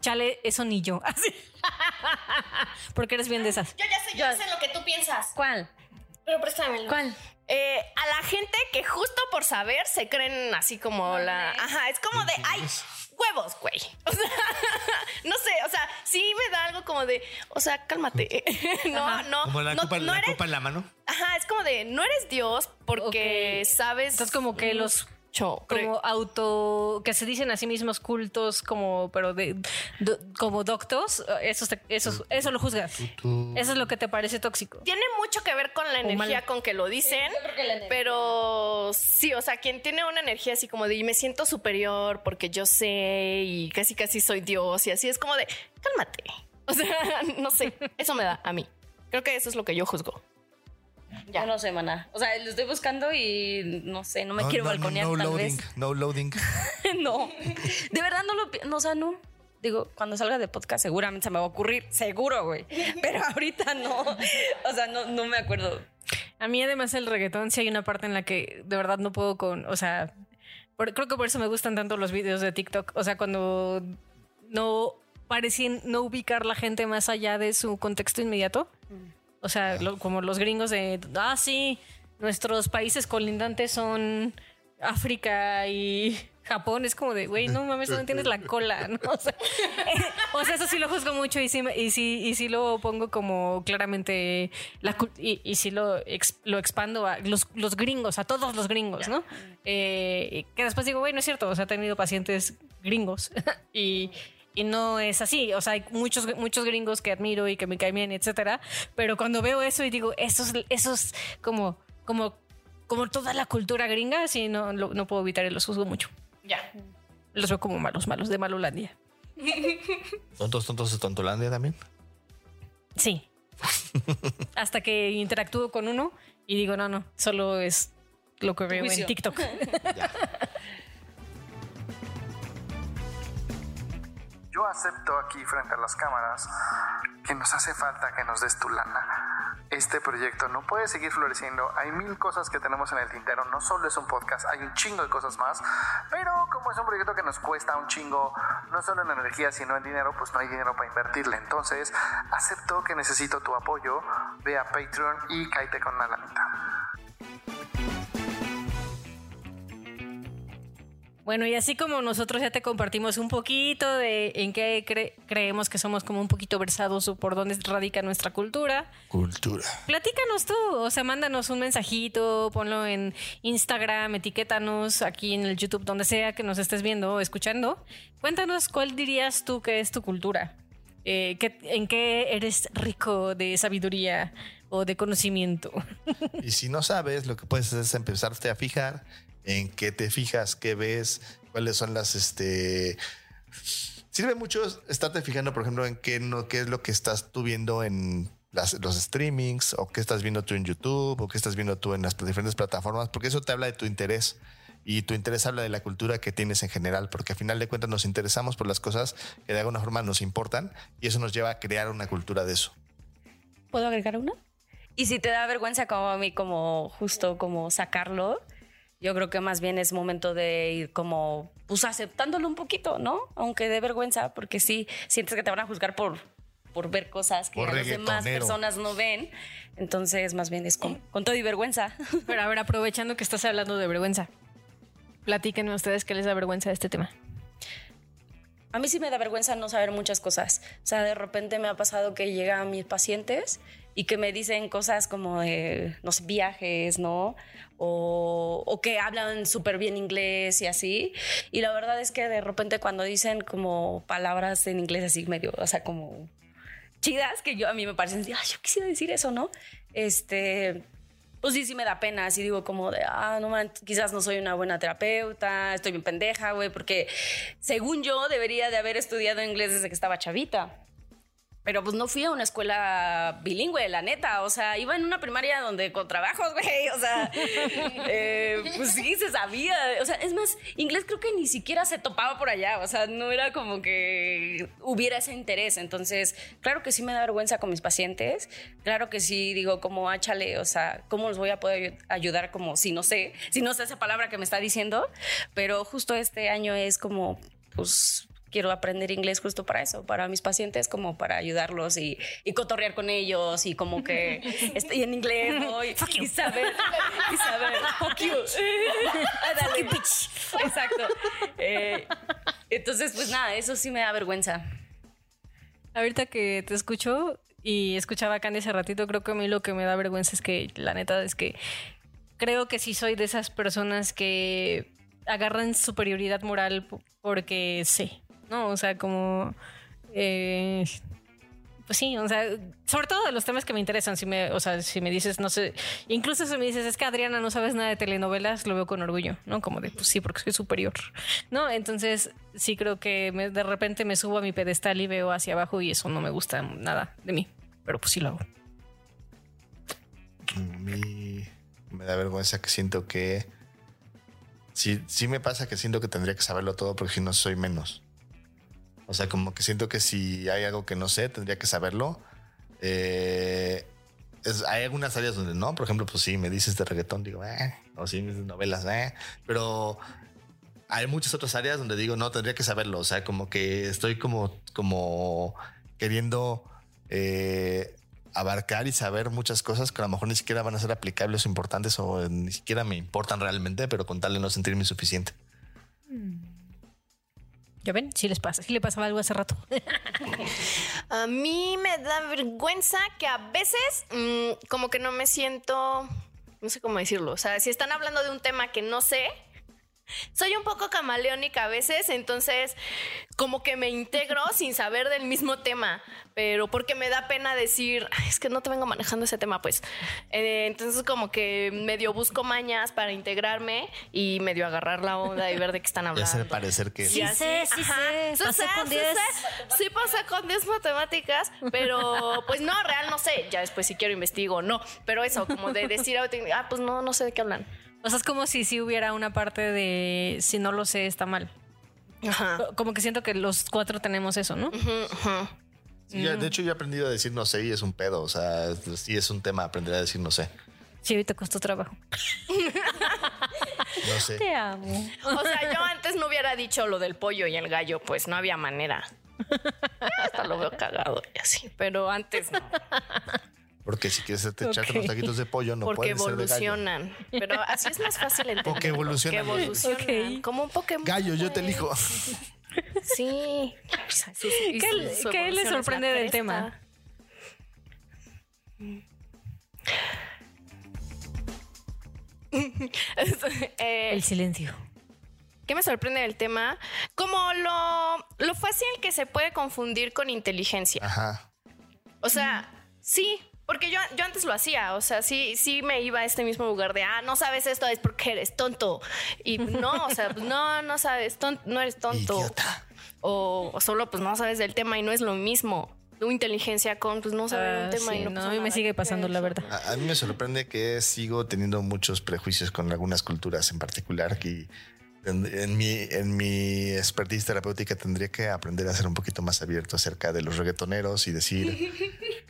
chale, eso ni yo? Así. Porque eres bien de esas. Yo ya sé, yo ya sé lo que tú piensas. ¿Cuál? Pero préstamelo. ¿Cuál? Eh, a la gente que justo por saber se creen así como la. Ajá, es como de. ¡Ay! Huevos, güey. O sea, no sé, o sea, sí me da algo como de, o sea, cálmate. No, no. Como la, no, copa, no la eres- copa en la mano. Ajá, es como de, no eres Dios porque sabes. Entonces, como que los como auto que se dicen a sí mismos cultos como pero de do- como doctos eso te- eso eso lo juzgas eso es lo que te parece tóxico Tiene mucho que ver con la energía con que lo dicen, pero sí, o sea, quien tiene una energía así como de "Y me siento superior porque yo sé y casi casi soy Dios y así es como de cálmate. O sea, no sé, eso me da a mí. Creo que eso es lo que yo juzgo. Ya no sé, maná. O sea, lo estoy buscando y no sé, no me No, quiero no, no, balconear no tal loading, vez. no loading. no. De verdad no lo no, o sea, no. Digo, cuando salga de podcast seguramente se me va a ocurrir, seguro, güey. Pero ahorita no. O sea, no, no me acuerdo. a mí además el reggaetón sí hay una parte en la que de verdad no puedo con o sea por- creo que por eso me gustan tanto los videos de TikTok o sea cuando no parecen no ubicar la gente más allá de su contexto inmediato o sea lo- como los gringos de ah sí nuestros países colindantes son África y Japón es como de, güey, no mames, no tienes la cola, ¿no? O sea, o sea, eso sí lo juzgo mucho y sí, y sí, y sí lo pongo como claramente la y, y sí lo, ex- lo expando a los, los gringos, a todos los gringos, ¿no? Eh, que después digo, güey, no es cierto, o sea, he tenido pacientes gringos y, y no es así, o sea, hay muchos, muchos gringos que admiro y que me caen bien, etcétera, pero cuando veo eso y digo, eso es, eso es como, como, como toda la cultura gringa, sí, no, lo- no puedo evitar y los juzgo mucho. Ya. Los veo como malos, malos de Malolandia. Tontos, tontos de Tontolandia también. Sí. Hasta que interactúo con uno y digo, no, no, solo es lo que veo en TikTok. Yo acepto aquí frente a las cámaras que nos hace falta que nos des tu lana. Este proyecto no puede seguir floreciendo. Hay mil cosas que tenemos en el tintero. No solo es un podcast, hay un chingo de cosas más. Pero como es un proyecto que nos cuesta un chingo, no solo en energía, sino en dinero, pues no hay dinero para invertirle. Entonces, acepto que necesito tu apoyo. Ve a Patreon y cáete con la lanita. Bueno, y así como nosotros ya te compartimos un poquito de en qué cre- creemos que somos como un poquito versados o por dónde radica nuestra cultura, Cultura. platícanos tú, o sea, mándanos un mensajito, ponlo en Instagram, etiquétanos aquí en el YouTube, donde sea que nos estés viendo o escuchando. Cuéntanos cuál dirías tú que es tu cultura. Eh, ¿qué- ¿En qué eres rico de sabiduría o de conocimiento? Y si no sabes, lo que puedes hacer es empezarte a fijar en qué te fijas, qué ves, cuáles son las este. Sirve mucho estarte fijando, por ejemplo, en qué no, qué es lo que estás tú viendo en las- los streamings, o qué estás viendo tú en YouTube, o qué estás viendo tú en las diferentes plataformas, porque eso te habla de tu interés. Y tu interés habla de la cultura que tienes en general, porque al final de cuentas nos interesamos por las cosas que de alguna forma nos importan, y eso nos lleva a crear una cultura de eso. ¿Puedo agregar una? Y si te da vergüenza como a mí, como justo como sacarlo, yo creo que más bien es momento de ir como, pues aceptándolo un poquito, ¿no? Aunque dé vergüenza, porque sí, sientes que te van a juzgar por, por ver cosas que las demás personas no ven. Entonces, más bien es con, con todo y vergüenza. Pero a ver, aprovechando que estás hablando de vergüenza, platíquenme ustedes qué les da vergüenza de este tema. A mí sí me da vergüenza no saber muchas cosas. O sea, de repente me ha pasado que llegan mis pacientes y que me dicen cosas como de, no viajes, ¿no? O, que hablan súper bien inglés y así. Y la verdad es que de repente cuando dicen como palabras en inglés así medio, o sea, como chidas, que yo a mí me parecen, ay, yo quisiera decir eso, ¿no? Este, pues sí, sí me da pena, así digo como de, ah, no man, quizás no soy una buena terapeuta, estoy bien pendeja, güey, porque según yo debería de haber estudiado inglés desde que estaba chavita. Pero pues no fui a una escuela bilingüe, la neta. O sea, iba en una primaria donde con trabajos, güey. O sea, eh, pues sí, se sabía. O sea, es más, inglés creo que ni siquiera se topaba por allá. O sea, no era como que hubiera ese interés. Entonces, claro que sí me da vergüenza con mis pacientes. Claro que sí digo como, ah, chale, o sea, ¿cómo los voy a poder ayudar como si no sé, si no sé esa palabra que me está diciendo? Pero justo este año es como, pues quiero aprender inglés justo para eso, para mis pacientes, como para ayudarlos y, y cotorrear con ellos y como que estoy en inglés ¿no? y, y saber, y saber, fuck you. Ándale. Exacto. Eh, entonces, pues nada, eso sí me da vergüenza. Ahorita que te escucho y escuchaba a Candy hace ratito, creo que a mí lo que me da vergüenza es que, la neta, es que creo que sí soy de esas personas que agarran superioridad moral po- porque sé, ¿no? O sea, como... eh, pues sí, o sea, sobre todo de los temas que me interesan, si me, o sea, si me dices, no sé, incluso si me dices, es que Adriana no sabes nada de telenovelas, lo veo con orgullo, ¿no? Como de, pues sí, porque soy superior, ¿no? Entonces, sí creo que me- de repente me subo a mi pedestal y veo hacia abajo y eso no me gusta nada de mí, pero pues sí lo hago. A mí me da vergüenza que siento que. Sí, sí me pasa que siento que tendría que saberlo todo porque si no soy menos. O sea, como que siento que si hay algo que no sé, tendría que saberlo. Eh, es- hay algunas áreas donde no. Por ejemplo, pues sí, me dices de reggaetón, digo, eh. O sí, dices novelas, eh. Pero hay muchas otras áreas donde digo, no, tendría que saberlo. O sea, como que estoy como, como queriendo eh, abarcar y saber muchas cosas que a lo mejor ni siquiera van a ser aplicables o importantes o ni siquiera me importan realmente, pero con tal de no sentirme insuficiente. ¿Ya ven? Sí les pasa, sí le pasaba algo hace rato. A mí me da vergüenza que a veces mm, como que no me siento, no sé cómo decirlo, o sea, si están hablando de un tema que no sé, soy un poco camaleónica a veces, entonces como que me integro sin saber del mismo tema, pero porque me da pena decir, "Ay, es que no te vengo manejando ese tema, pues. Eh, entonces como que medio busco mañas para integrarme y medio agarrar la onda y ver de qué están Ya hablando. hacer parecer que. Y así, ajá. Sí pasé sé, con sí 10. sé. Sí pasé con 10 matemáticas, pero pues no, real no sé. Ya después si quiero investigo, no. Pero eso, como de decir, ah, pues no, no sé de qué hablan. O sea, es como si sí hubiera una parte de si no lo sé, está mal. Ajá. Como que siento que los cuatro tenemos eso, ¿no? Sí, ya- de hecho, yo he aprendido a decir no sé y es un pedo. O sea, sí es un tema aprender a decir no sé. Sí, ahorita costó trabajo. No sé. Te amo. O sea, yo antes no hubiera dicho lo del pollo y el gallo, pues no había manera. Hasta lo veo cagado y así, pero antes no, Porque si quieres echarte Ok. unos taquitos de pollo, no porque puedes ser de gallo. evolucionan. Pero así es más fácil entender. Porque evolucionan. Que evolucionan. Como un Pokémon. Gallo, yo te pues. elijo. Sí. ¿Qué qué le sorprende del tema? Eh, El silencio. ¿Qué me sorprende del tema? Como lo, lo fácil que se puede confundir con inteligencia. Ajá. O sea, sí, porque yo, yo antes lo hacía. O sea, sí, sí me iba a este mismo lugar de, ah, no sabes esto, es porque eres tonto. Y no, o sea, pues, no, no sabes, ton- no eres tonto. Idiota. O, o solo pues no sabes del tema y no es lo mismo. Tu inteligencia con pues no saber Ah, un tema sí, y no, no, pasa a mí me nada sigue pasando, la verdad. A, a mí me sorprende que sigo teniendo muchos prejuicios con algunas culturas en particular que en, en mi, en mi expertise terapéutica tendría que aprender a ser un poquito más abierto acerca de los reggaetoneros y decir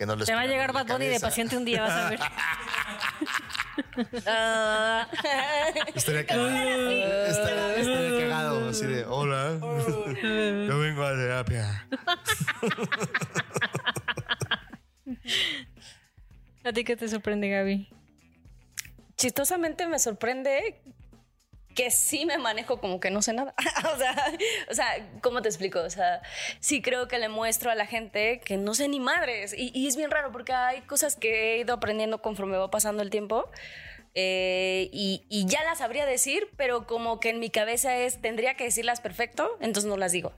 que no les Te va a llegar Bad Bunny de paciente un día, vas a ver. Estaría cagado. Estaría, estaría cagado, así de, hola, yo vengo a terapia. ¿A ti qué te sorprende, Gaby? chistosamente me sorprende que sí me manejo como que no sé nada. o, sea, o sea, ¿cómo te explico? O sea, sí creo que le muestro a la gente que no sé ni madres. Y, y es bien raro porque hay cosas que he ido aprendiendo conforme va pasando el tiempo. eh, y, y ya las sabría decir, pero como que en mi cabeza es, tendría que decirlas perfecto, entonces no las digo.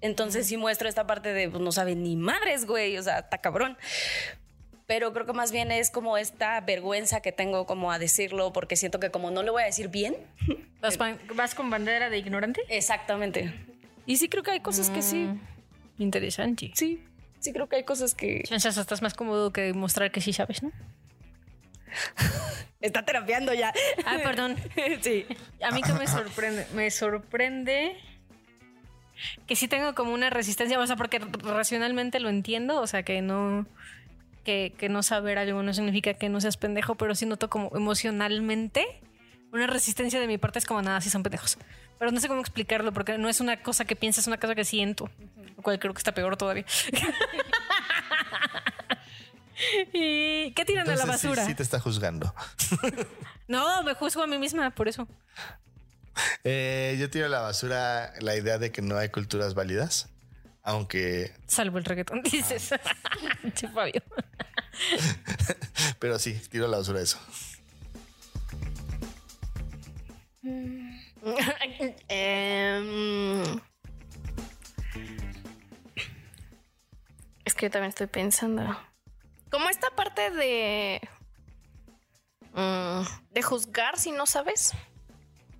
Entonces sí muestro esta parte de, pues no saben ni madres, güey, o sea, está cabrón pero creo que más bien es como esta vergüenza que tengo como a decirlo porque siento que como no lo voy a decir bien. ¿Vas, con bandera de ignorante? Exactamente. Y sí creo que hay cosas que sí, Interesante. sí, sí creo que hay cosas que... Chances estás más cómodo que mostrar que sí sabes, ¿no? Está terapiando ya. Ah, perdón. sí. A mí que me sorprende, me sorprende que sí tengo como una resistencia, o sea, porque racionalmente lo entiendo, o sea, que no que, que no saber algo no significa que no seas pendejo, pero sí noto como emocionalmente una resistencia de mi parte es como nada, sí son pendejos. Pero no sé cómo explicarlo porque no es una cosa que piensas, es una cosa que siento, lo cual creo que está peor todavía. ¿Y qué tiran a la Entonces, sí- basura? Sí, te está juzgando. No, me juzgo a mí misma por eso. Eh, yo tiro a la basura la idea de que no hay culturas válidas, aunque, Salvo el reggaetón, dices. Che, Fabio. pero sí, tiro a la basura eso. Em, es que yo también estoy pensando. Como esta parte de. mm, de juzgar si no sabes.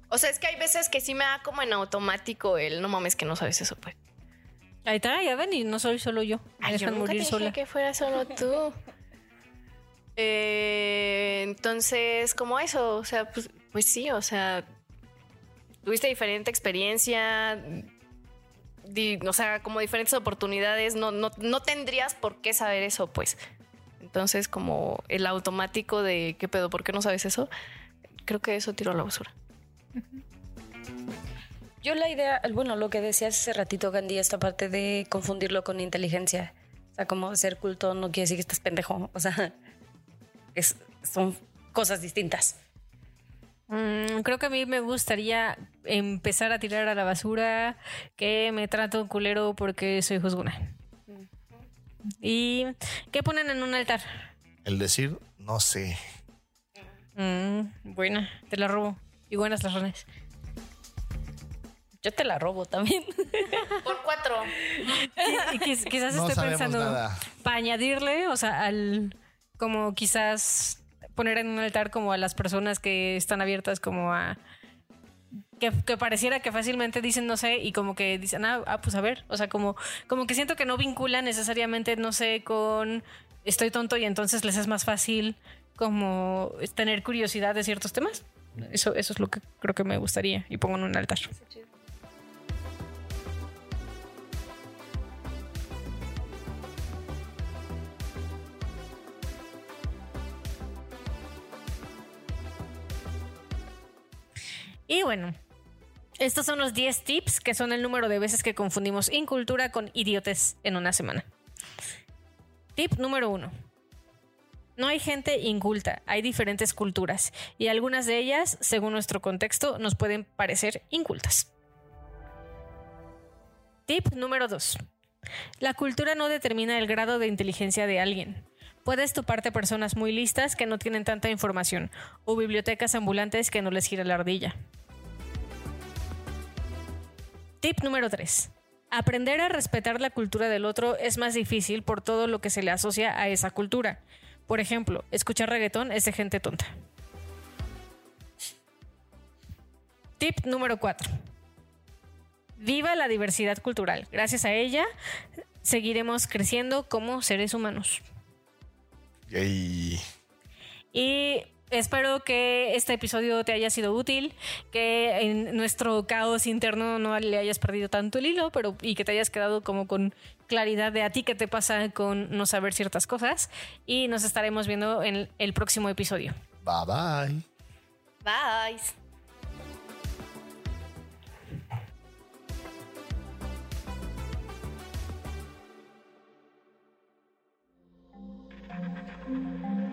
O sea, es que hay veces que sí me da como en automático el no mames que no sabes eso, pues. Ahí está, ya ven, y no soy solo yo. Me Ay, yo nunca te morir dije sola. que fuera solo tú. Eh, entonces, como eso, o sea, pues, pues sí, o sea, tuviste diferente experiencia, di- o sea, como diferentes oportunidades, no, no, no tendrías por qué saber eso, pues. Entonces, como el automático de qué pedo, ¿por qué no sabes eso? Creo que eso tiro a la basura. Yo la idea, bueno, lo que decías hace ratito, Gandhi, esta parte de confundirlo con inteligencia. O sea, como ser culto no quiere decir que estás pendejo. O sea, es, son cosas distintas. Mm, creo que a mí me gustaría empezar a tirar a la basura que me trato culero porque soy juzgona. ¿Y qué ponen en un altar? El decir, no sé. Mm, buena, te la robo. Y buenas las ranas. Yo te la robo también. Por cuatro. Y quiz- quizás No estoy pensando nada. para añadirle, o sea, al como quizás poner en un altar como a las personas que están abiertas como a que, que pareciera que fácilmente dicen no sé y como que dicen ah, ah, pues a ver, o sea, como como que siento que no vinculan necesariamente no sé con estoy tonto y entonces les es más fácil como tener curiosidad de ciertos temas. Eso eso es lo que creo que me gustaría y pongo en un altar. Y bueno, estos son los 10 tips que son el número de veces que confundimos incultura con idiotes en una semana. Tip número 1. No hay gente inculta, hay diferentes culturas y algunas de ellas, según nuestro contexto, nos pueden parecer incultas. Tip número 2. La cultura no determina el grado de inteligencia de alguien. Puedes toparte personas muy listas que no tienen tanta información o bibliotecas ambulantes que no les gira la ardilla. Tip número 3. Aprender a respetar la cultura del otro es más difícil por todo lo que se le asocia a esa cultura. Por ejemplo, escuchar reggaetón es de gente tonta. Tip número 4. Viva la diversidad cultural. Gracias a ella seguiremos creciendo como seres humanos. Y Y espero que este episodio te haya sido útil, que en nuestro caos interno no le hayas perdido tanto el hilo, pero y que te hayas quedado como con claridad de a ti qué te pasa con no saber ciertas cosas. Y nos estaremos viendo en el próximo episodio. bye bye. Bye.